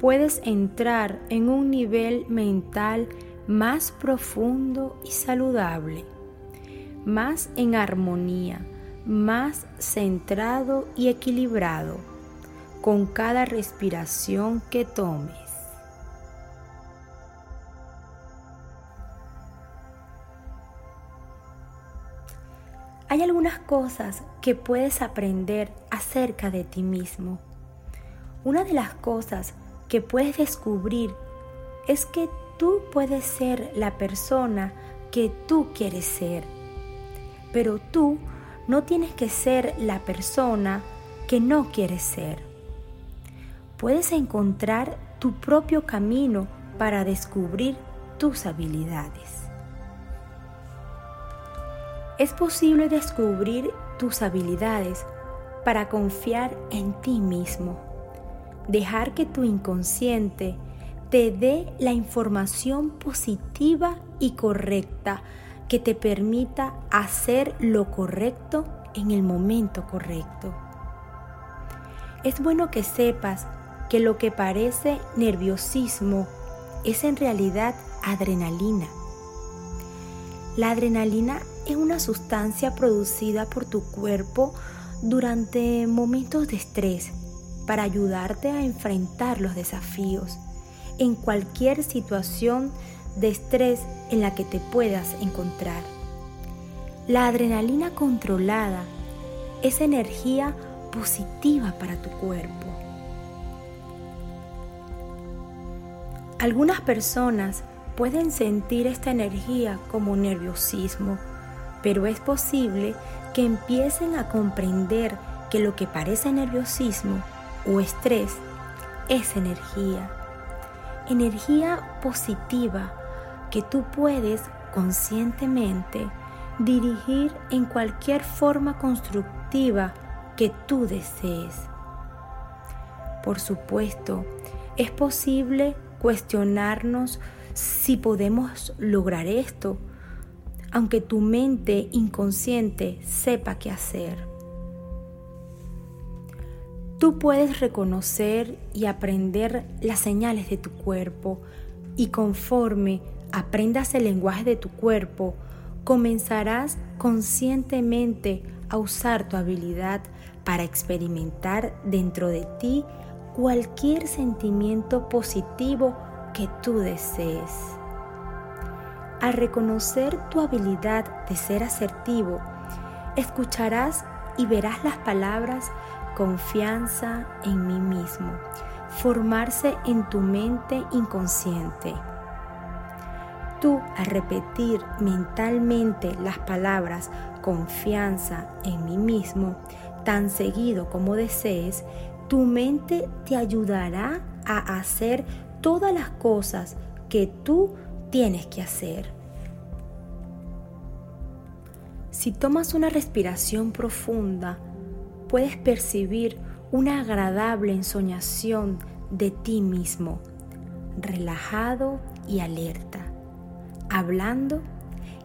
puedes entrar en un nivel mental más profundo y saludable más en armonía, más centrado y equilibrado con cada respiración que tomes. Hay algunas cosas que puedes aprender acerca de ti mismo. Una de las cosas que puedes descubrir es que tú puedes ser la persona que tú quieres ser pero tú no tienes que ser la persona que no quieres ser. Puedes encontrar tu propio camino para descubrir tus habilidades. Es posible descubrir tus habilidades para confiar en ti mismo. Dejar que tu inconsciente te dé la información positiva y correcta que te permita hacer lo correcto en el momento correcto. Es bueno que sepas que lo que parece nerviosismo es en realidad adrenalina. La adrenalina es una sustancia producida por tu cuerpo durante momentos de estrés para ayudarte a enfrentar los desafíos en cualquier situación de estrés en la que te puedas encontrar. La adrenalina controlada es energía positiva para tu cuerpo. Algunas personas pueden sentir esta energía como nerviosismo, pero es posible que empiecen a comprender que lo que parece nerviosismo o estrés es energía. Energía positiva que tú puedes conscientemente dirigir en cualquier forma constructiva que tú desees. Por supuesto, es posible cuestionarnos si podemos lograr esto, aunque tu mente inconsciente sepa qué hacer. Tú puedes reconocer y aprender las señales de tu cuerpo y conforme aprendas el lenguaje de tu cuerpo, comenzarás conscientemente a usar tu habilidad para experimentar dentro de ti cualquier sentimiento positivo que tú desees. Al reconocer tu habilidad de ser asertivo, escucharás y verás las palabras confianza en mí mismo formarse en tu mente inconsciente Tú, al repetir mentalmente las palabras confianza en mí mismo, tan seguido como desees, tu mente te ayudará a hacer todas las cosas que tú tienes que hacer. Si tomas una respiración profunda, puedes percibir una agradable ensoñación de ti mismo, relajado y alerta, hablando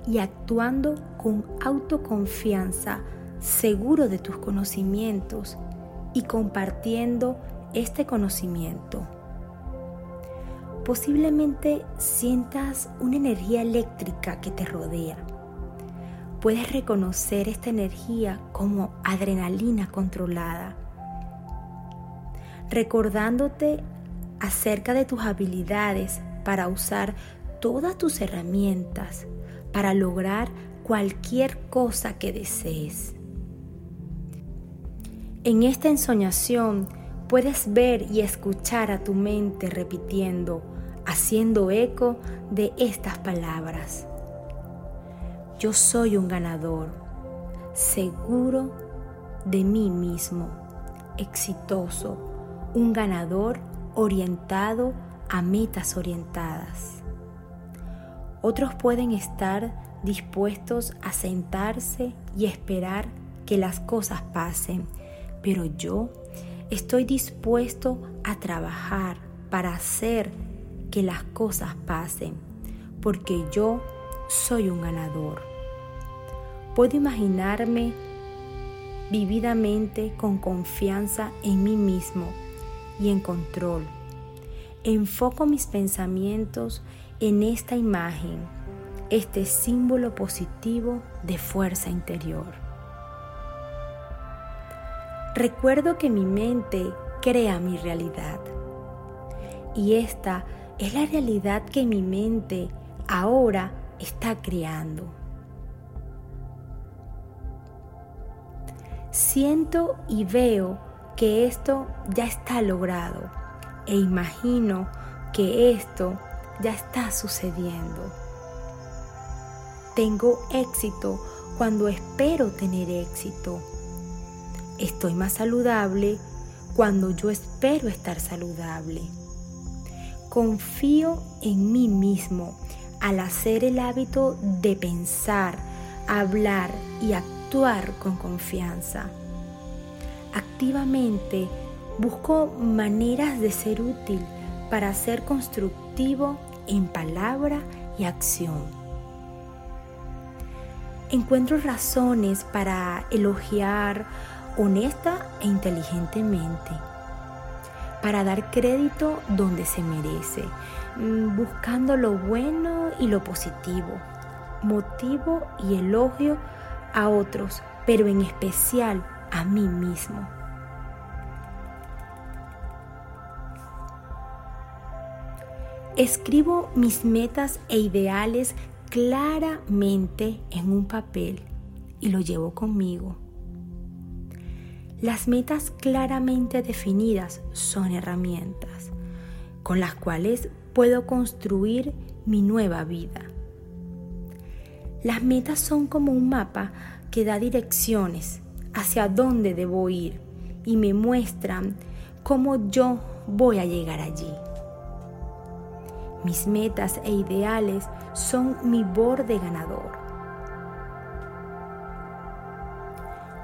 y actuando con autoconfianza, seguro de tus conocimientos y compartiendo este conocimiento. Posiblemente sientas una energía eléctrica que te rodea puedes reconocer esta energía como adrenalina controlada, recordándote acerca de tus habilidades para usar todas tus herramientas para lograr cualquier cosa que desees. En esta ensoñación puedes ver y escuchar a tu mente repitiendo, haciendo eco de estas palabras. Yo soy un ganador, seguro de mí mismo, exitoso, un ganador orientado a metas orientadas. Otros pueden estar dispuestos a sentarse y esperar que las cosas pasen, pero yo estoy dispuesto a trabajar para hacer que las cosas pasen, porque yo soy un ganador. Puedo imaginarme vividamente con confianza en mí mismo y en control. Enfoco mis pensamientos en esta imagen, este símbolo positivo de fuerza interior. Recuerdo que mi mente crea mi realidad y esta es la realidad que mi mente ahora está creando. Siento y veo que esto ya está logrado e imagino que esto ya está sucediendo. Tengo éxito cuando espero tener éxito. Estoy más saludable cuando yo espero estar saludable. Confío en mí mismo al hacer el hábito de pensar, hablar y actuar con confianza. Activamente busco maneras de ser útil para ser constructivo en palabra y acción. Encuentro razones para elogiar honesta e inteligentemente, para dar crédito donde se merece, Mm, buscando lo bueno y lo positivo, motivo y elogio a otros, pero en especial a mí mismo. Escribo mis metas e ideales claramente en un papel y lo llevo conmigo. Las metas claramente definidas son herramientas con las cuales puedo construir mi nueva vida. Las metas son como un mapa que da direcciones hacia dónde debo ir y me muestran cómo yo voy a llegar allí. Mis metas e ideales son mi borde ganador.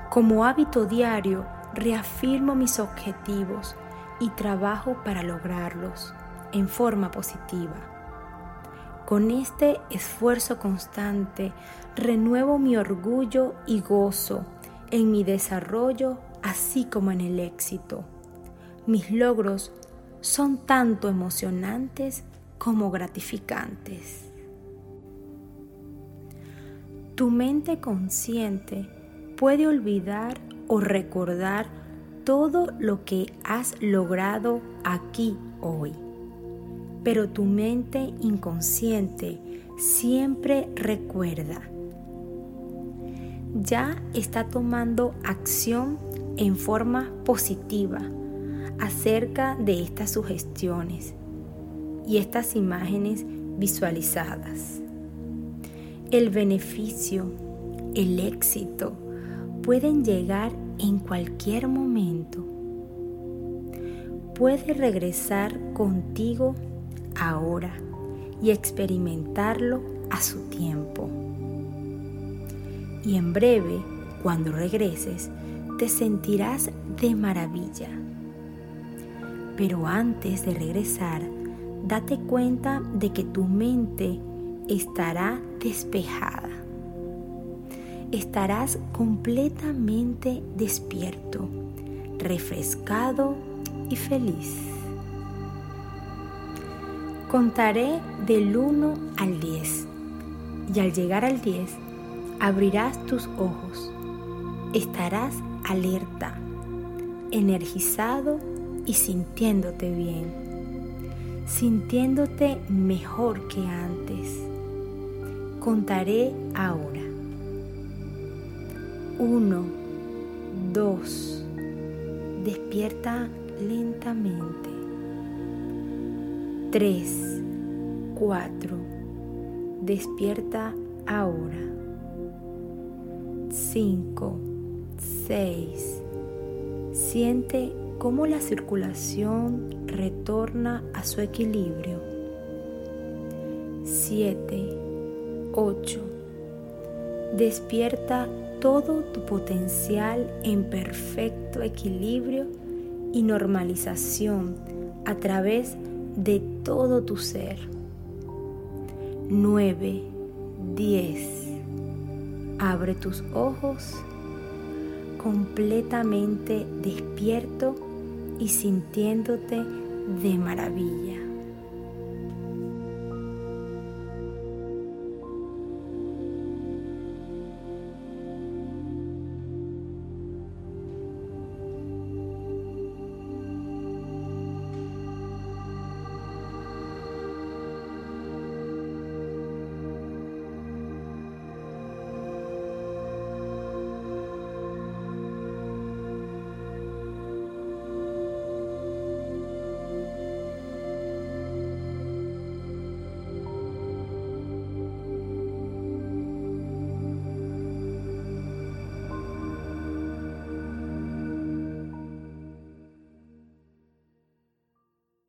Como hábito diario, reafirmo mis objetivos y trabajo para lograrlos en forma positiva. Con este esfuerzo constante renuevo mi orgullo y gozo en mi desarrollo así como en el éxito. Mis logros son tanto emocionantes como gratificantes. Tu mente consciente puede olvidar o recordar todo lo que has logrado aquí hoy pero tu mente inconsciente siempre recuerda. Ya está tomando acción en forma positiva acerca de estas sugestiones y estas imágenes visualizadas. El beneficio, el éxito pueden llegar en cualquier momento. Puede regresar contigo ahora y experimentarlo a su tiempo. Y en breve, cuando regreses, te sentirás de maravilla. Pero antes de regresar, date cuenta de que tu mente estará despejada. Estarás completamente despierto, refrescado y feliz. Contaré del 1 al 10 y al llegar al 10 abrirás tus ojos. Estarás alerta, energizado y sintiéndote bien, sintiéndote mejor que antes. Contaré ahora. 1, 2, despierta lentamente. 3, 4, despierta ahora. 5, 6. Siente cómo la circulación retorna a su equilibrio. 7, 8. Despierta todo tu potencial en perfecto equilibrio y normalización a través de todo tu ser. 9, 10. Abre tus ojos completamente despierto y sintiéndote de maravilla.